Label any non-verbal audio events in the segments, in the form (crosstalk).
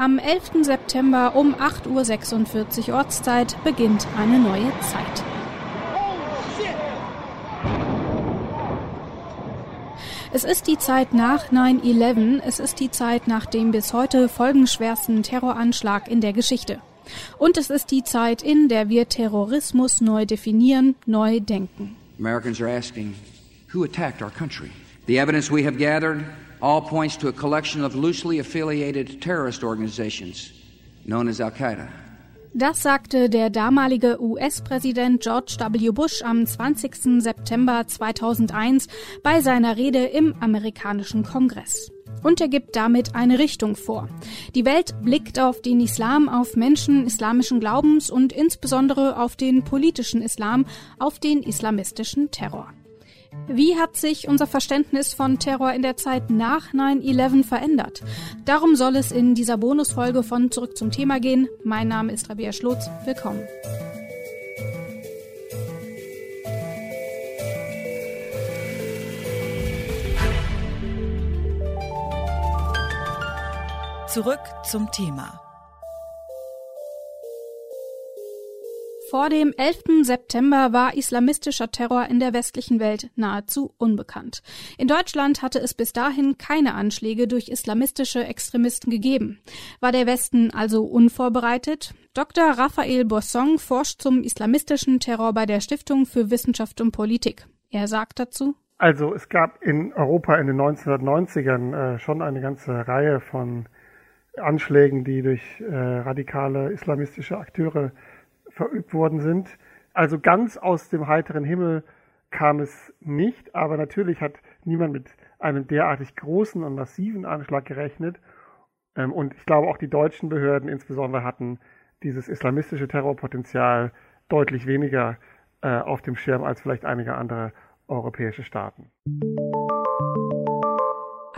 Am 11. September um 8.46 Uhr Ortszeit beginnt eine neue Zeit. Es ist die Zeit nach 9-11, es ist die Zeit nach dem bis heute folgenschwersten Terroranschlag in der Geschichte. Und es ist die Zeit, in der wir Terrorismus neu definieren, neu denken. Americans are asking, who attacked our country? The evidence we have gathered all points to a collection of loosely affiliated terrorist organizations known as Al-Qaeda. Das sagte der damalige US-Präsident George W. Bush am 20. September 2001 bei seiner Rede im amerikanischen Kongress. Und er gibt damit eine Richtung vor. Die Welt blickt auf den Islam, auf Menschen islamischen Glaubens und insbesondere auf den politischen Islam, auf den islamistischen Terror. Wie hat sich unser Verständnis von Terror in der Zeit nach 9-11 verändert? Darum soll es in dieser Bonusfolge von Zurück zum Thema gehen. Mein Name ist Rabia Schlotz. Willkommen. Zurück zum Thema. Vor dem 11. September war islamistischer Terror in der westlichen Welt nahezu unbekannt. In Deutschland hatte es bis dahin keine Anschläge durch islamistische Extremisten gegeben. War der Westen also unvorbereitet? Dr. Raphael Bossong forscht zum islamistischen Terror bei der Stiftung für Wissenschaft und Politik. Er sagt dazu, also es gab in Europa in den 1990ern äh, schon eine ganze Reihe von Anschlägen, die durch äh, radikale islamistische Akteure verübt worden sind. Also ganz aus dem heiteren Himmel kam es nicht, aber natürlich hat niemand mit einem derartig großen und massiven Anschlag gerechnet. Ähm, und ich glaube auch die deutschen Behörden insbesondere hatten dieses islamistische Terrorpotenzial deutlich weniger äh, auf dem Schirm als vielleicht einige andere europäische Staaten.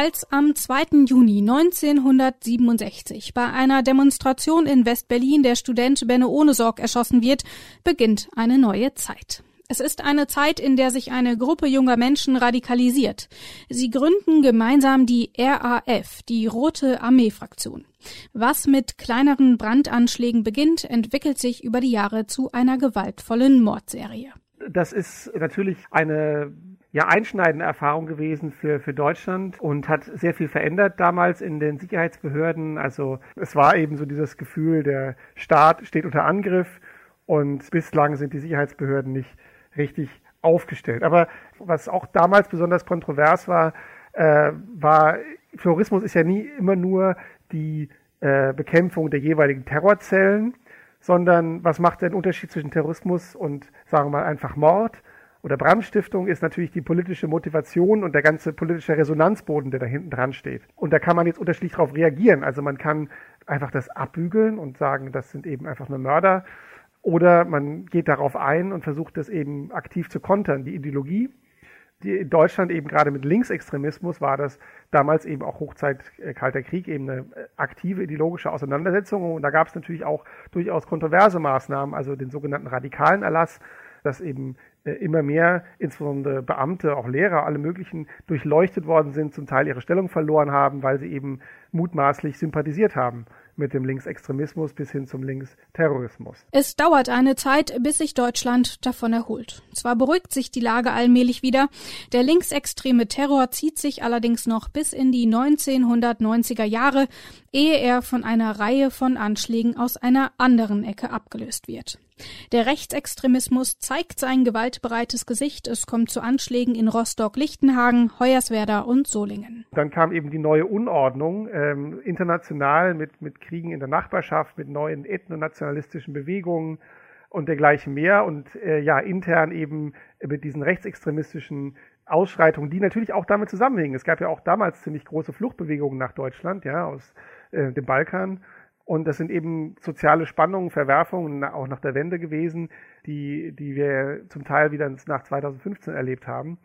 Als am 2. Juni 1967 bei einer Demonstration in West-Berlin der Student Benne Ohnesorg erschossen wird, beginnt eine neue Zeit. Es ist eine Zeit, in der sich eine Gruppe junger Menschen radikalisiert. Sie gründen gemeinsam die RAF, die Rote Armee-Fraktion. Was mit kleineren Brandanschlägen beginnt, entwickelt sich über die Jahre zu einer gewaltvollen Mordserie. Das ist natürlich eine ja einschneidende Erfahrung gewesen für, für Deutschland und hat sehr viel verändert damals in den Sicherheitsbehörden. Also es war eben so dieses Gefühl, der Staat steht unter Angriff und bislang sind die Sicherheitsbehörden nicht richtig aufgestellt. Aber was auch damals besonders kontrovers war, äh, war, Terrorismus ist ja nie immer nur die äh, Bekämpfung der jeweiligen Terrorzellen, sondern was macht der Unterschied zwischen Terrorismus und, sagen wir mal, einfach Mord? Oder Brandstiftung ist natürlich die politische Motivation und der ganze politische Resonanzboden, der da hinten dran steht. Und da kann man jetzt unterschiedlich darauf reagieren. Also man kann einfach das abbügeln und sagen, das sind eben einfach nur Mörder. Oder man geht darauf ein und versucht das eben aktiv zu kontern. Die Ideologie, die in Deutschland eben gerade mit Linksextremismus war das damals eben auch Hochzeit äh, Kalter Krieg eben eine äh, aktive ideologische Auseinandersetzung. Und da gab es natürlich auch durchaus kontroverse Maßnahmen, also den sogenannten radikalen Erlass, dass eben immer mehr, insbesondere Beamte, auch Lehrer, alle möglichen, durchleuchtet worden sind, zum Teil ihre Stellung verloren haben, weil sie eben mutmaßlich sympathisiert haben mit dem Linksextremismus bis hin zum Linksterrorismus. Es dauert eine Zeit, bis sich Deutschland davon erholt. Zwar beruhigt sich die Lage allmählich wieder, der linksextreme Terror zieht sich allerdings noch bis in die 1990er Jahre, ehe er von einer Reihe von Anschlägen aus einer anderen Ecke abgelöst wird. Der Rechtsextremismus zeigt sein gewaltbereites Gesicht. Es kommt zu Anschlägen in Rostock, Lichtenhagen, Hoyerswerda und Solingen. Dann kam eben die neue Unordnung ähm, international mit, mit Kriegen in der Nachbarschaft, mit neuen ethnonationalistischen Bewegungen und dergleichen mehr und äh, ja intern eben mit diesen rechtsextremistischen Ausschreitungen, die natürlich auch damit zusammenhängen. Es gab ja auch damals ziemlich große Fluchtbewegungen nach Deutschland, ja, aus äh, dem Balkan und das sind eben soziale Spannungen, Verwerfungen, auch nach der Wende gewesen, die, die wir zum Teil wieder nach 2015 erlebt haben.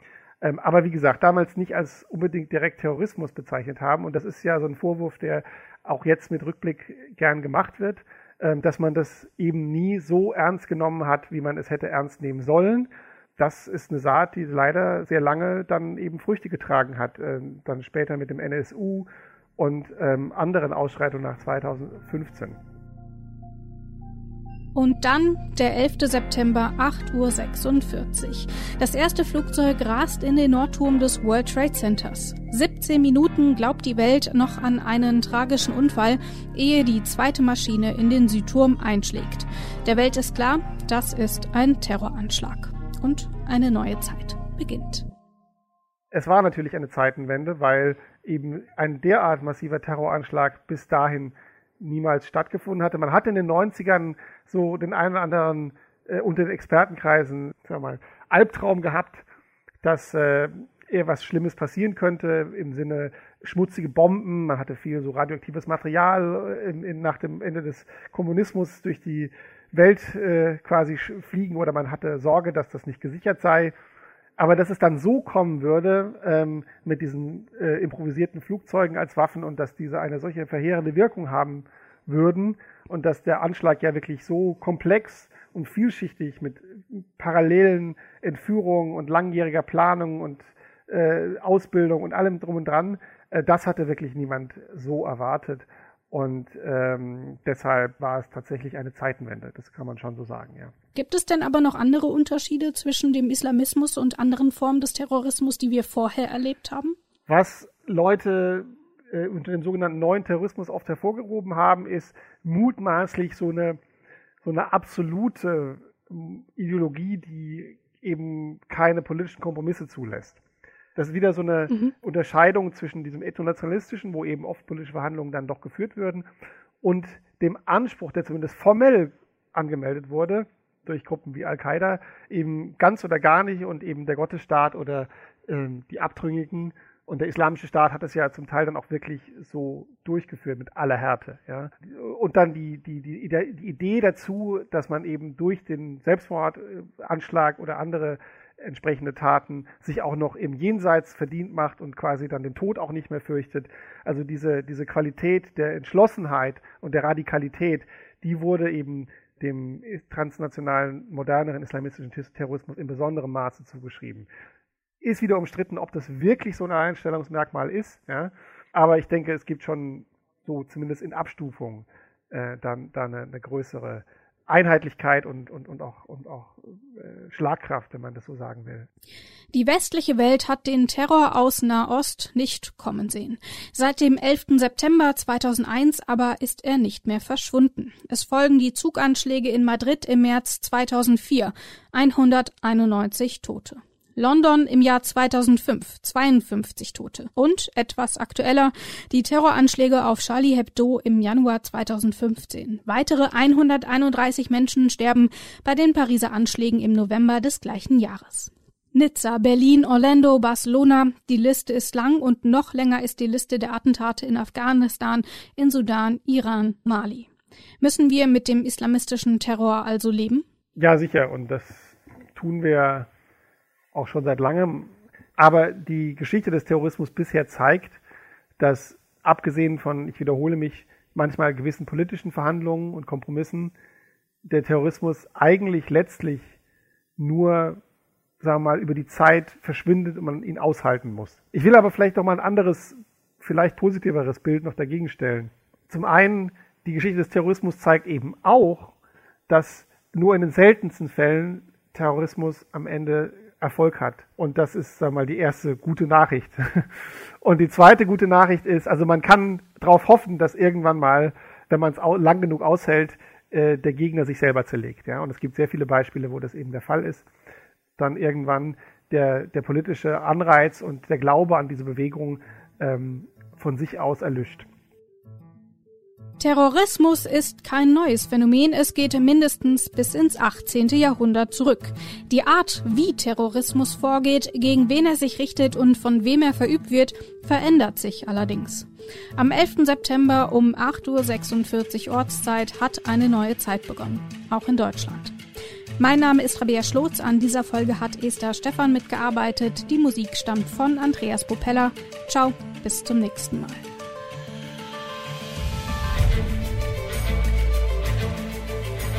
Ähm, aber wie gesagt, damals nicht als unbedingt direkt Terrorismus bezeichnet haben. Und das ist ja so ein Vorwurf, der auch jetzt mit Rückblick gern gemacht wird, ähm, dass man das eben nie so ernst genommen hat, wie man es hätte ernst nehmen sollen. Das ist eine Saat, die leider sehr lange dann eben Früchte getragen hat. Ähm, dann später mit dem NSU und ähm, anderen Ausschreitungen nach 2015. Und dann der 11. September 8.46 Uhr. Das erste Flugzeug rast in den Nordturm des World Trade Centers. 17 Minuten glaubt die Welt noch an einen tragischen Unfall, ehe die zweite Maschine in den Südturm einschlägt. Der Welt ist klar, das ist ein Terroranschlag. Und eine neue Zeit beginnt. Es war natürlich eine Zeitenwende, weil eben ein derart massiver Terroranschlag bis dahin niemals stattgefunden hatte. Man hatte in den 90ern so den einen oder anderen äh, unter den Expertenkreisen, sagen wir mal, Albtraum gehabt, dass äh, eher was Schlimmes passieren könnte im Sinne schmutzige Bomben. Man hatte viel so radioaktives Material äh, in, in, nach dem Ende des Kommunismus durch die Welt äh, quasi fliegen oder man hatte Sorge, dass das nicht gesichert sei. Aber dass es dann so kommen würde ähm, mit diesen äh, improvisierten Flugzeugen als Waffen und dass diese eine solche verheerende Wirkung haben würden und dass der Anschlag ja wirklich so komplex und vielschichtig mit parallelen Entführungen und langjähriger Planung und äh, Ausbildung und allem drum und dran, äh, das hatte wirklich niemand so erwartet. Und ähm, deshalb war es tatsächlich eine Zeitenwende, das kann man schon so sagen, ja. Gibt es denn aber noch andere Unterschiede zwischen dem Islamismus und anderen Formen des Terrorismus, die wir vorher erlebt haben? Was Leute äh, unter dem sogenannten neuen Terrorismus oft hervorgehoben haben, ist mutmaßlich so eine, so eine absolute ähm, Ideologie, die eben keine politischen Kompromisse zulässt. Das ist wieder so eine mhm. Unterscheidung zwischen diesem ethnonationalistischen, wo eben oft politische Verhandlungen dann doch geführt würden, und dem Anspruch, der zumindest formell angemeldet wurde, durch Gruppen wie Al-Qaida, eben ganz oder gar nicht und eben der Gottesstaat oder ähm, die Abtrünnigen und der Islamische Staat hat es ja zum Teil dann auch wirklich so durchgeführt mit aller Härte. Ja. Und dann die, die, die, die Idee dazu, dass man eben durch den Selbstmordanschlag oder andere entsprechende Taten sich auch noch im Jenseits verdient macht und quasi dann den Tod auch nicht mehr fürchtet. Also diese, diese Qualität der Entschlossenheit und der Radikalität, die wurde eben dem transnationalen, moderneren islamistischen Terrorismus in besonderem Maße zugeschrieben. Ist wieder umstritten, ob das wirklich so ein Einstellungsmerkmal ist. Ja? Aber ich denke, es gibt schon so zumindest in Abstufung äh, dann, dann eine, eine größere Einheitlichkeit und, und, und auch, und auch äh, Schlagkraft, wenn man das so sagen will. Die westliche Welt hat den Terror aus Nahost nicht kommen sehen. Seit dem 11. September 2001 aber ist er nicht mehr verschwunden. Es folgen die Zuganschläge in Madrid im März 2004, 191 Tote. London im Jahr 2005 52 Tote und etwas aktueller die Terroranschläge auf Charlie Hebdo im Januar 2015. Weitere 131 Menschen sterben bei den Pariser Anschlägen im November des gleichen Jahres. Nizza, Berlin, Orlando, Barcelona. Die Liste ist lang und noch länger ist die Liste der Attentate in Afghanistan, in Sudan, Iran, Mali. Müssen wir mit dem islamistischen Terror also leben? Ja, sicher. Und das tun wir auch schon seit langem. Aber die Geschichte des Terrorismus bisher zeigt, dass abgesehen von, ich wiederhole mich, manchmal gewissen politischen Verhandlungen und Kompromissen, der Terrorismus eigentlich letztlich nur, sagen wir mal, über die Zeit verschwindet und man ihn aushalten muss. Ich will aber vielleicht noch mal ein anderes, vielleicht positiveres Bild noch dagegen stellen. Zum einen, die Geschichte des Terrorismus zeigt eben auch, dass nur in den seltensten Fällen Terrorismus am Ende Erfolg hat. Und das ist, sag mal, die erste gute Nachricht. (laughs) Und die zweite gute Nachricht ist, also man kann darauf hoffen, dass irgendwann mal, wenn man es lang genug aushält, äh, der Gegner sich selber zerlegt. Ja? Und es gibt sehr viele Beispiele, wo das eben der Fall ist. Dann irgendwann der, der politische Anreiz und der Glaube an diese Bewegung ähm, von sich aus erlischt. Terrorismus ist kein neues Phänomen, es geht mindestens bis ins 18. Jahrhundert zurück. Die Art, wie Terrorismus vorgeht, gegen wen er sich richtet und von wem er verübt wird, verändert sich allerdings. Am 11. September um 8.46 Uhr Ortszeit hat eine neue Zeit begonnen, auch in Deutschland. Mein Name ist Rabea Schlotz. An dieser Folge hat Esther Stephan mitgearbeitet. Die Musik stammt von Andreas Popella. Ciao, bis zum nächsten Mal.